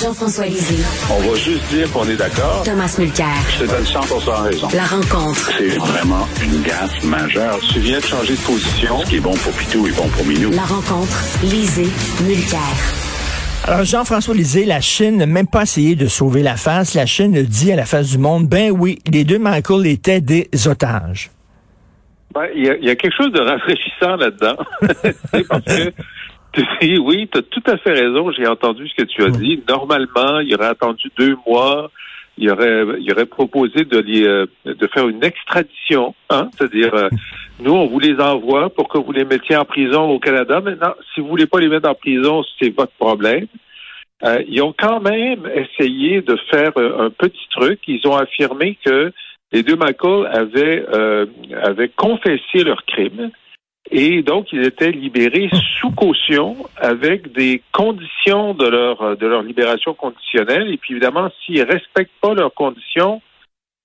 Jean-François Lisée. On va juste dire qu'on est d'accord. Thomas Mulcair. Je te donne 100 raison. La rencontre. C'est vraiment une gaffe majeure. Tu viens de changer de position. Ce qui est bon pour Pitou est bon pour Minou. La rencontre. Lisée. Mulcair. Alors, Jean-François Lisée, la Chine n'a même pas essayé de sauver la face. La Chine dit à la face du monde, ben oui, les deux Michael étaient des otages. Ben, il y, a, quelque chose de rafraîchissant là-dedans. parce que oui, tu as tout à fait raison. J'ai entendu ce que tu as dit. Normalement, il aurait attendu deux mois. Il aurait, il aurait proposé de, les, euh, de faire une extradition, hein? c'est-à-dire euh, nous on vous les envoie pour que vous les mettiez en prison au Canada. Maintenant, si vous voulez pas les mettre en prison, c'est votre problème. Euh, ils ont quand même essayé de faire un petit truc. Ils ont affirmé que les deux Michael avaient, euh, avaient confessé leur crime et donc ils étaient libérés sous caution avec des conditions de leur de leur libération conditionnelle. Et puis évidemment, s'ils respectent pas leurs conditions,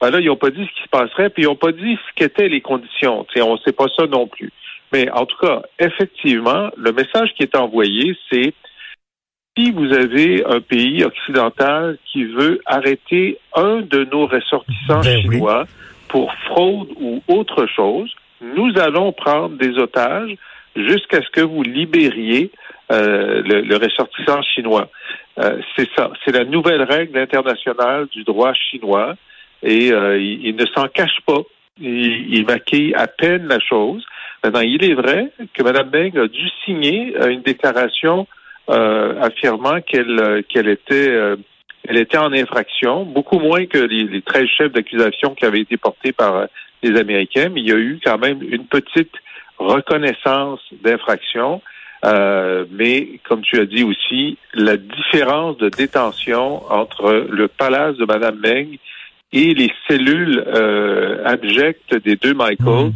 ben là, ils n'ont pas dit ce qui se passerait, puis ils n'ont pas dit ce qu'étaient les conditions. T'sais, on ne sait pas ça non plus. Mais en tout cas, effectivement, le message qui est envoyé, c'est si vous avez un pays occidental qui veut arrêter un de nos ressortissants ben chinois pour fraude ou autre chose, nous allons prendre des otages jusqu'à ce que vous libériez euh, le, ressortissant chinois. Euh, c'est ça, c'est la nouvelle règle internationale du droit chinois et euh, il, ne s'en cache pas. Il, il, maquille à peine la chose. Maintenant, il est vrai que Mme Meng a dû signer une déclaration euh, affirmant qu'elle euh, était euh, était en infraction, beaucoup moins que les, les 13 chefs d'accusation qui avaient été portés par les Américains, mais il y a eu quand même une petite reconnaissance d'infraction. Euh, mais comme tu as dit aussi, la différence de détention entre le palace de Madame Meng et les cellules euh, abjectes des deux Michael mmh.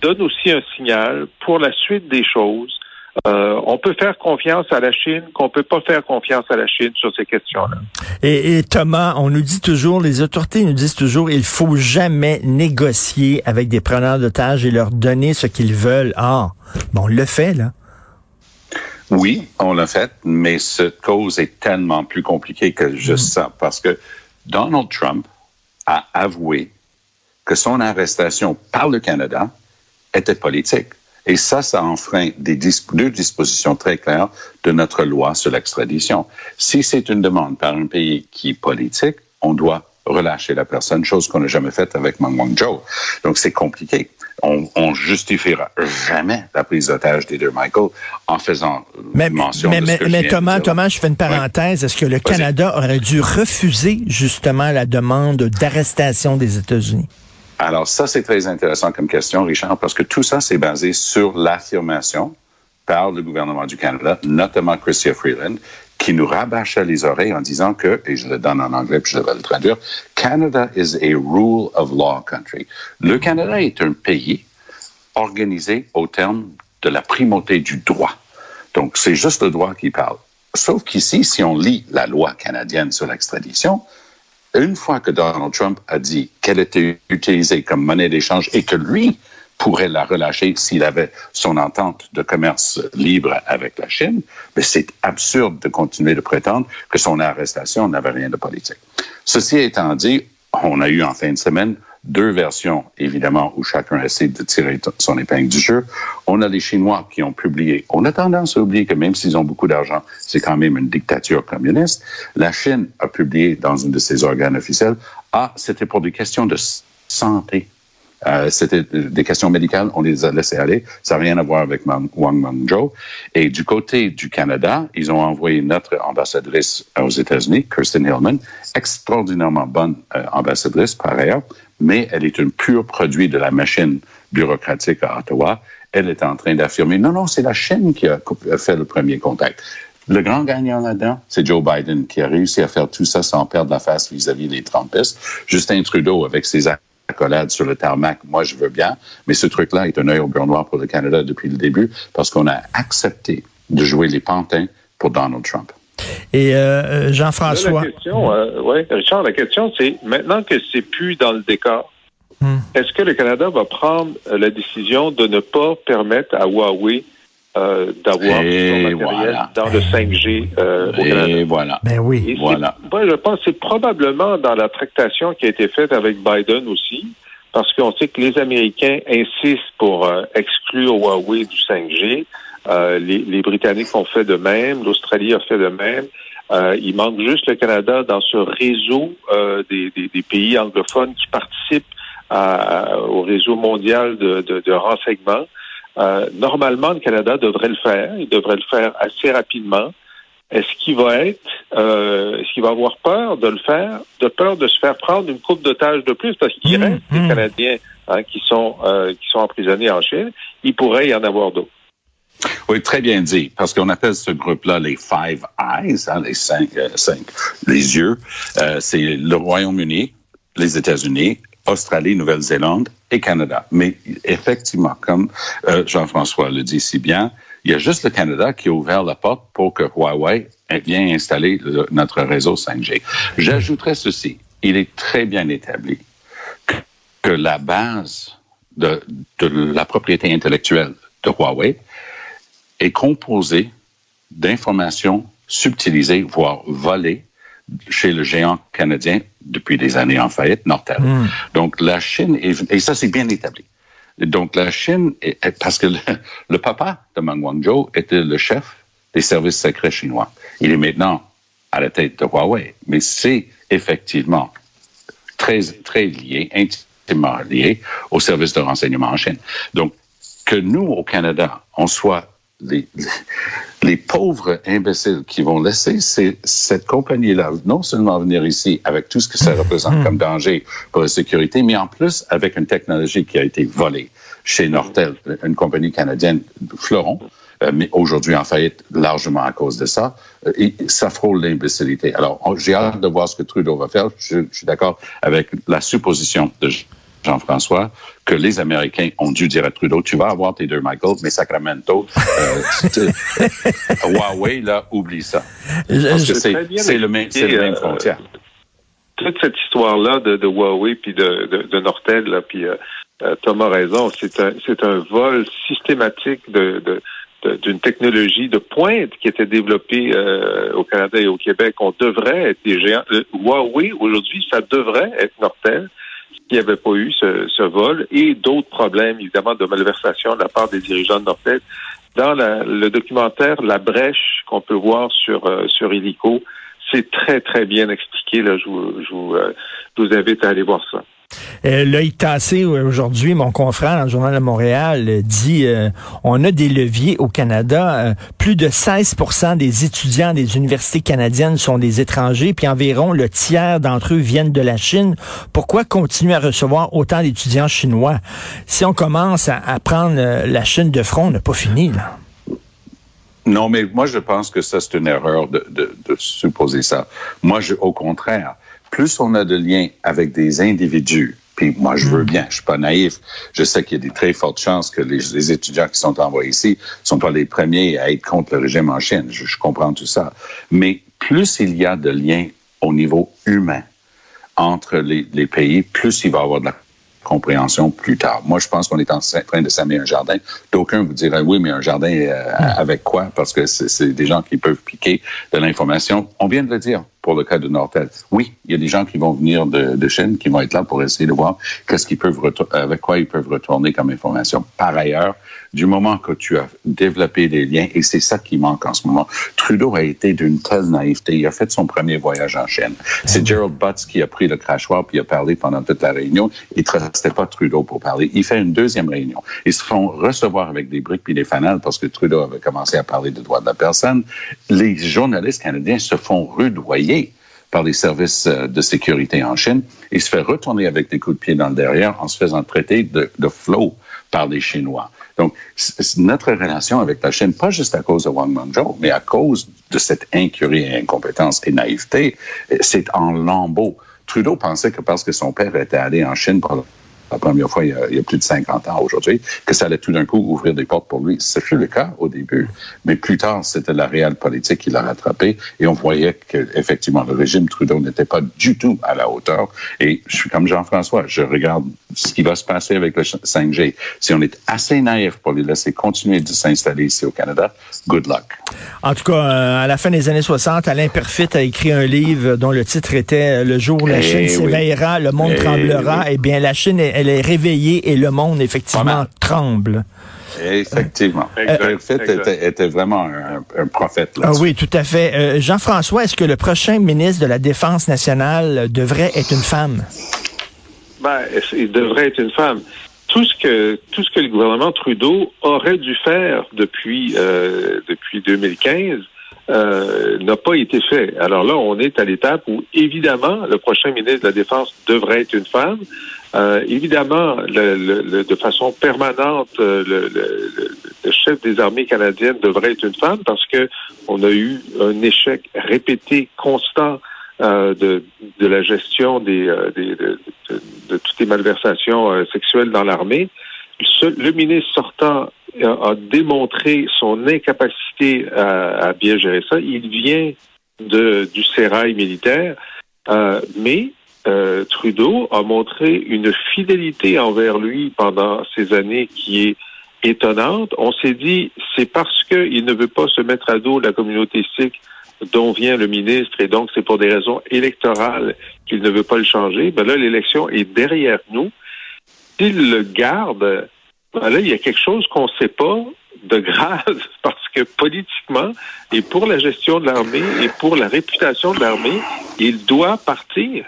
donne aussi un signal pour la suite des choses euh, on peut faire confiance à la Chine, qu'on peut pas faire confiance à la Chine sur ces questions-là. Et, Thomas, on nous dit toujours, les autorités nous disent toujours, il faut jamais négocier avec des preneurs d'otages et leur donner ce qu'ils veulent. Ah, bon, on le fait là. Oui, on l'a fait, mais cette cause est tellement plus compliquée que juste mm. ça, parce que Donald Trump a avoué que son arrestation par le Canada était politique. Et ça, ça enfreint des deux dispositions très claires de notre loi sur l'extradition. Si c'est une demande par un pays qui est politique, on doit relâcher la personne, chose qu'on n'a jamais faite avec Meng Joe. Donc, c'est compliqué. On, on justifiera jamais la prise d'otage des deux Michael en faisant mais, mention mais, de ce mais, que mais Thomas, Thomas, je fais une parenthèse. Est-ce que le Canada aurait dû refuser justement la demande d'arrestation des États-Unis? Alors ça, c'est très intéressant comme question, Richard, parce que tout ça, c'est basé sur l'affirmation par le gouvernement du Canada, notamment Chrystia Freeland, qui nous rabâchait les oreilles en disant que, et je le donne en anglais puis je vais le traduire, Canada is a rule of law country. Le Canada est un pays organisé au terme de la primauté du droit. Donc, c'est juste le droit qui parle. Sauf qu'ici, si on lit la loi canadienne sur l'extradition, une fois que Donald Trump a dit qu'elle était utilisée comme monnaie d'échange et que lui pourrait la relâcher s'il avait son entente de commerce libre avec la Chine, mais c'est absurde de continuer de prétendre que son arrestation n'avait rien de politique. Ceci étant dit, on a eu en fin de semaine deux versions, évidemment, où chacun essaie de tirer son épingle du jeu. On a les Chinois qui ont publié. On a tendance à oublier que même s'ils ont beaucoup d'argent, c'est quand même une dictature communiste. La Chine a publié dans une de ses organes officiels, ah, c'était pour des questions de santé. Euh, c'était des questions médicales, on les a laissées aller. Ça n'a rien à voir avec Wang Mengzhou. Et du côté du Canada, ils ont envoyé notre ambassadrice aux États-Unis, Kirsten Hillman, extraordinairement bonne euh, ambassadrice par ailleurs, mais elle est un pur produit de la machine bureaucratique à Ottawa. Elle est en train d'affirmer, non, non, c'est la Chine qui a fait le premier contact. Le grand gagnant là-dedans, c'est Joe Biden qui a réussi à faire tout ça sans perdre la face vis-à-vis des Trumpistes. Justin Trudeau, avec ses accolades sur le tarmac, moi je veux bien, mais ce truc-là est un œil au beurre noir pour le Canada depuis le début parce qu'on a accepté de jouer les pantins pour Donald Trump. Et euh, euh, Jean-François. La question, euh, ouais, Richard, la question, c'est maintenant que c'est plus dans le décor, hmm. est-ce que le Canada va prendre la décision de ne pas permettre à Huawei euh, d'avoir son matériel voilà. dans le 5G euh, au Canada? Et voilà. Ben oui. Et Voilà. moi, je pense que c'est probablement dans la tractation qui a été faite avec Biden aussi, parce qu'on sait que les Américains insistent pour euh, exclure Huawei du 5G. Euh, les, les Britanniques ont fait de même, l'Australie a fait de même. Euh, il manque juste le Canada dans ce réseau euh, des, des- des pays anglophones qui participent à- au réseau mondial de, de- de renseignement. Normalement, le Canada devrait le faire. Il devrait le faire assez rapidement. Est-ce qu'il va être, est-ce qu'il va avoir peur de le faire, de peur de se faire prendre une coupe d'otages de plus, parce qu'il Mmh, reste mmh. des Canadiens hein, qui sont qui sont emprisonnés en Chine. Il pourrait y en avoir d'autres. Oui, très bien dit, parce qu'on appelle ce groupe-là les Five Eyes, hein, les cinq, euh, cinq, les yeux. Euh, c'est le Royaume-Uni, les États-Unis, Australie, Nouvelle-Zélande et Canada. Mais effectivement, comme euh, Jean-François le dit si bien, il y a juste le Canada qui a ouvert la porte pour que Huawei vienne installer le- notre réseau 5G. J'ajouterais ceci, il est très bien établi que, que la base de, de la propriété intellectuelle de Huawei est composé d'informations subtilisées, voire volées, chez le géant canadien depuis des années en faillite, Nortel. Donc la Chine, est, et ça c'est bien établi. Donc la Chine, est, parce que le, le papa de Meng Wanzhou était le chef des services secrets chinois. Il est maintenant à la tête de Huawei, mais c'est effectivement très, très lié, intimement lié au service de renseignement en Chine. Donc, que nous, au Canada, on soit les, les pauvres imbéciles qui vont laisser ces- cette compagnie-là non seulement venir ici avec tout ce que ça représente comme danger pour la sécurité, mais en plus avec une technologie qui a été volée chez Nortel, une compagnie canadienne, Fleuron, euh, mais aujourd'hui en faillite largement à cause de ça, euh, et ça frôle l'imbécilité. Alors, j'ai hâte de voir ce que Trudeau va faire. Je, je suis d'accord avec la supposition de Jean-François que les Américains ont dû dire à Trudeau, tu vas avoir tes deux Michael, mais Sacramento, euh, Huawei, là, oublie ça. Je- Parce que c'est très bien c'est le même, c'est le même expliqué, euh, frontière. toute cette histoire-là de, de Huawei puis de, de, de Nortel, là, puis euh, euh, Thomas a raison, c'est un, c'est un vol systématique de, de, de- d'une technologie de pointe qui était développée euh, au Canada et au Québec. On devrait être des géants. Le Huawei, aujourd'hui, ça devrait être Nortel s'il n'y avait pas eu ce, vol et d'autres problèmes, évidemment, de malversation de la part des dirigeants de Nortel. Dans le documentaire La Brèche qu'on peut voir sur, euh, sur c'est très, très bien expliqué. Euh, je vous invite à aller voir ça. Euh, L'œil tassé euh, aujourd'hui, mon confrère dans le journal de Montréal euh, dit euh, on a des leviers au Canada. plus de 16% des étudiants des universités canadiennes sont des étrangers, puis environ le tiers d'entre eux viennent de la Chine. Pourquoi continuer à recevoir autant d'étudiants chinois? Si on commence à, prendre la Chine de front, on n'a pas fini là. Non, mais moi, je pense que ça, c'est une erreur de, de, de supposer ça. Moi, je, au contraire, plus on a de liens avec des individus, puis moi, je veux bien, je suis pas naïf. Je sais qu'il y a des très fortes chances que les, les étudiants qui sont envoyés ici sont pas les premiers à être contre le régime en Chine. Je, je comprends tout ça. Mais plus il y a de liens au niveau humain entre les, les pays, plus il va y avoir de la compréhension plus tard. Moi, je pense qu'on est en train de s'amener un jardin. D'aucuns vous diraient, oui, mais un jardin euh, avec quoi? Parce que c'est c'est des gens qui peuvent piquer de l'information. On vient de le dire pour le cas de Nortel. Oui, il y a des gens qui vont venir de, de Chine, qui vont être là pour essayer de voir qu'est-ce qu'ils peuvent avec quoi ils peuvent retourner comme information. Par ailleurs, du moment que tu as développé des liens, et c'est ça qui manque en ce moment, Trudeau a été d'une telle naïveté. Il a fait son premier voyage en Chine. C'est Gerald Butts qui a pris le crachoir puis a parlé pendant toute la réunion. Il ne restait pas Trudeau pour parler. Il fait une deuxième réunion. Ils se font recevoir avec des briques puis des fanales parce que Trudeau avait commencé à parler des droits de la personne. Les journalistes canadiens se font rudoyer par les services euh, de sécurité en Chine et se fait retourner avec des coups de pied dans le derrière en se faisant traiter de, de flot par les Chinois. Donc, notre relation avec la Chine, pas juste à cause de Wang Mengzhou, mais à cause de cette incurie et incompétence et naïveté, euh, c'est en lambeaux. Trudeau pensait que parce que son père était allé en Chine pour la première fois il y, a, plus de 50 ans aujourd'hui, que ça allait tout d'un coup ouvrir des portes pour lui. Ce fut le cas au début, mais plus tard, c'était la réelle politique qui l'a rattrapé et on voyait que effectivement le régime Trudeau n'était pas du tout à la hauteur. Et je suis comme Jean-François, je regarde ce qui va se passer avec le 5G. Si on est assez naïf pour les laisser continuer de s'installer ici au Canada, good luck. En tout cas, euh, à la fin des années 60, Alain Perfit a écrit un livre dont le titre était Le jour où la Eh Chine oui. s'éveillera, le monde Eh tremblera. Eh bien, la Chine, elle est réveillée et le monde, effectivement, tremble. Effectivement. Exact. était, était vraiment un, un prophète. Ah oui, tout à fait. Euh, Jean-François, est-ce que le prochain ministre de la Défense nationale devrait être une femme? Ben, il devrait être une femme. Tout ce que tout ce que le gouvernement Trudeau aurait dû faire depuis euh, depuis 2015 euh, n'a pas été fait. Alors là, on est à l'étape où évidemment le prochain ministre de la Défense devrait être une femme. Euh, évidemment, le, le- le- de façon permanente, euh, le, chef des armées canadiennes devrait être une femme parce que on a eu un échec répété, constant euh, de, de la gestion des, euh, des- de, toutes les malversations euh, sexuelles dans l'armée. Le ministre sortant a, démontré son incapacité à, bien gérer ça. Il vient du sérail militaire, euh, mais Trudeau a montré une fidélité envers lui pendant ces années qui est étonnante. On s'est dit, c'est parce qu'il ne veut pas se mettre à dos la communauté sikh dont vient le ministre et donc c'est pour des raisons électorales qu'il ne veut pas le changer. Ben là, l'élection est derrière nous. S'il le garde, ben là, il y a quelque chose qu'on ne sait pas de grave parce que politiquement et pour la gestion de l'armée et pour la réputation de l'armée, il doit partir.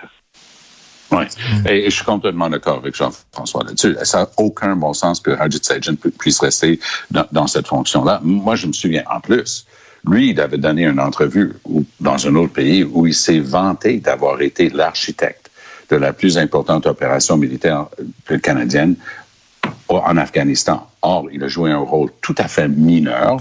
Oui. Et, je suis complètement d'accord avec Jean-François là-dessus. Ça n'a aucun bon sens que Harjit Sajjan pu- puisse rester dans cette fonction-là. Moi, je me souviens, en plus, lui, il avait donné une entrevue où- dans un autre pays où il s'est vanté d'avoir été l'architecte de la plus importante opération militaire euh, canadienne en Afghanistan. Or, il a joué un rôle tout à fait mineur.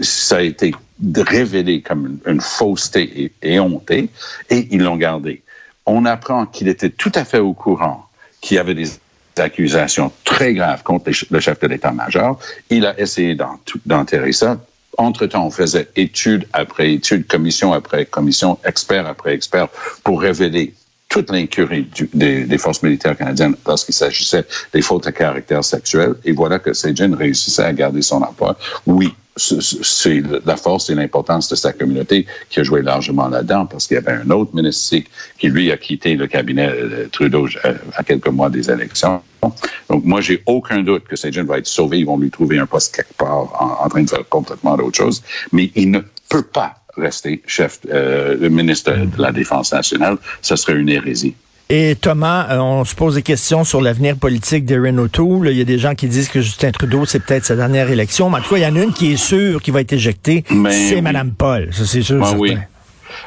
Ça a été révélé comme une, une fausseté et, et honté, et ils l'ont gardé. On apprend qu'il était tout à fait au courant qu'il y avait des accusations très graves contre les le chef de l'état-major. Il a essayé d'en- d'enterrer ça. Entre-temps, on faisait étude après étude, commission après commission, expert après expert pour révéler toute l'incurie des, forces militaires canadiennes lorsqu'il s'agissait des fautes à caractère sexuel. Et voilà que Sajjan réussissait à garder son emploi. Oui, c'est la force et l'importance de sa communauté qui a joué largement là-dedans parce qu'il y avait un autre ministre qui, lui, a quitté le cabinet euh, Trudeau euh, à quelques mois des élections. Donc, moi, j'ai aucun doute que Sajjan va être sauvé. Ils vont lui trouver un poste quelque part en, en train de faire complètement d'autre chose. Mais il ne peut pas rester chef, euh, le ministre de la Défense nationale. Ce serait une hérésie. Et Thomas, euh, on se pose des questions sur l'avenir politique d'Erin O'Toole. Il y a des gens qui disent que Justin Trudeau, c'est peut-être sa dernière élection. Mais en tout cas, il y en a une qui est sûre qui va être éjectée. Mais C'est oui. Mme Paul. Ça, c'est sûr. Oui.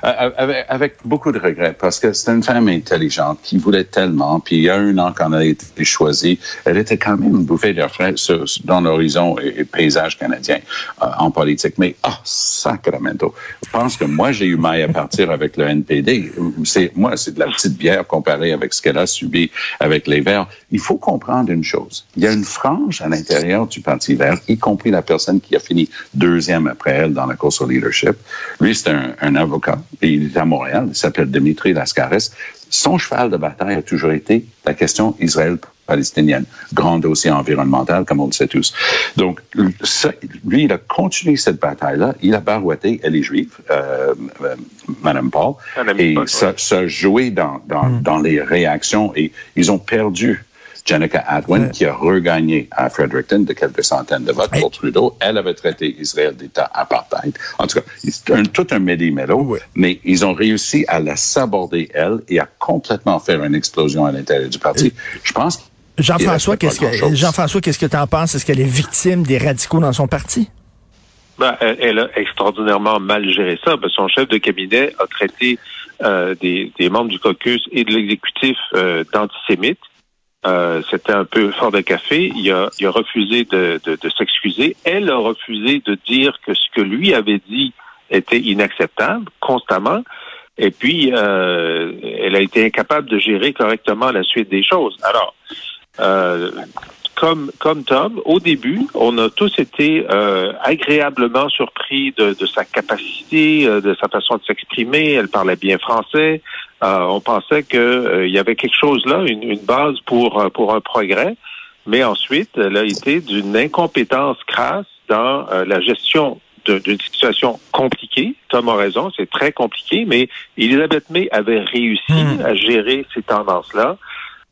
Euh, Avec, avec beaucoup de regrets, parce que c'est une femme intelligente qui voulait tellement, puis il y a un an quand elle a été choisie, elle était quand même une bouffée d'air frais dans l'horizon et, et paysage canadien euh, en politique. Mais, ah, sacramento. Je pense que moi, j'ai eu maille à partir avec le NPD. C'est, moi, c'est de la petite bière comparée avec ce qu'elle a subi avec les Verts. Il faut comprendre une chose. Il y a une frange à l'intérieur du Parti vert, y compris la personne qui a fini deuxième après elle dans la course au leadership. Lui, c'est un, un avocat, et il est à Montréal, il s'appelle Dimitri Lascaris. Son cheval de bataille a toujours été la question Israël-palestinienne. Grand dossier environnemental, comme on le sait tous. Donc, ça, lui, il a continué cette bataille-là. Il a barouetté, elle est juive, euh, euh, Madame Paul, Madame et Paul, ça, ouais. ça a joué dans, dans, dans les réactions et ils ont perdu Jenica Atwin, qui a regagné à Fredericton de quelques centaines de votes pour Trudeau. Elle avait traité Israël d'État apartheid. En tout cas, c'est un, tout un méli-mélo, mais ils ont réussi à la saborder, elle, et à complètement faire une explosion à l'intérieur du parti. Je pense que Jean-François, qu'est-ce que. Jean-François, qu'est-ce que tu en penses? Est-ce qu'elle est victime des radicaux dans son parti? Ben, elle, elle a extraordinairement mal géré ça. Ben, son chef de cabinet a traité euh, des, des membres du caucus et de l'exécutif euh, d'antisémites. Euh, C'était un peu fort de café. Il a, il a refusé de, de, de s'excuser. Elle a refusé de dire que ce que lui avait dit était inacceptable constamment. Et puis, euh, elle a été incapable de gérer correctement la suite des choses. Alors, euh, comme, comme Tom, au début, on a tous été euh, agréablement surpris de, de sa capacité, euh, de sa façon de s'exprimer. Elle parlait bien français. Euh, on pensait qu'il y avait quelque chose là, une, une base pour, pour un progrès. Mais ensuite, elle a été d'une incompétence crasse dans la gestion d'une situation compliquée. Tom a raison, c'est très compliqué, mais Elisabeth May avait réussi Hmm. à gérer ces tendances-là.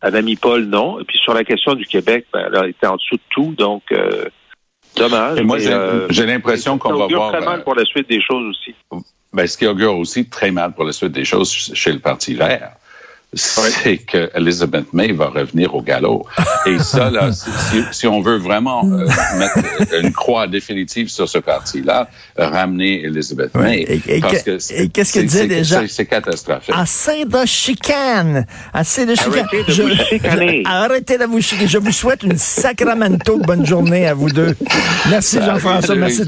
Anami Paul, non. Et puis sur la question du Québec, ben, elle a été en dessous de tout, donc euh, dommage. Et moi, j'ai euh, l'impression qu'on va voir... très mal euh, pour la suite des choses aussi. Ben, ce qui augure aussi très mal pour la suite des choses chez le Parti vert, c'est que Elizabeth May va revenir au galop. Et ça, là, si, si- si on veut vraiment euh, mettre une croix définitive sur ce parti-là, ramener Elizabeth May. Et- et que- que et qu'est-ce qu'elle c'est- disait c'est- déjà? c'est- catastrophique. Assez de chicane! Assez de chicane! Arrêtez de vous chicaner. je- arrêtez de vous chicaner. Je vous souhaite une sacramento bonne journée à vous deux. Merci Jean-François. Merci.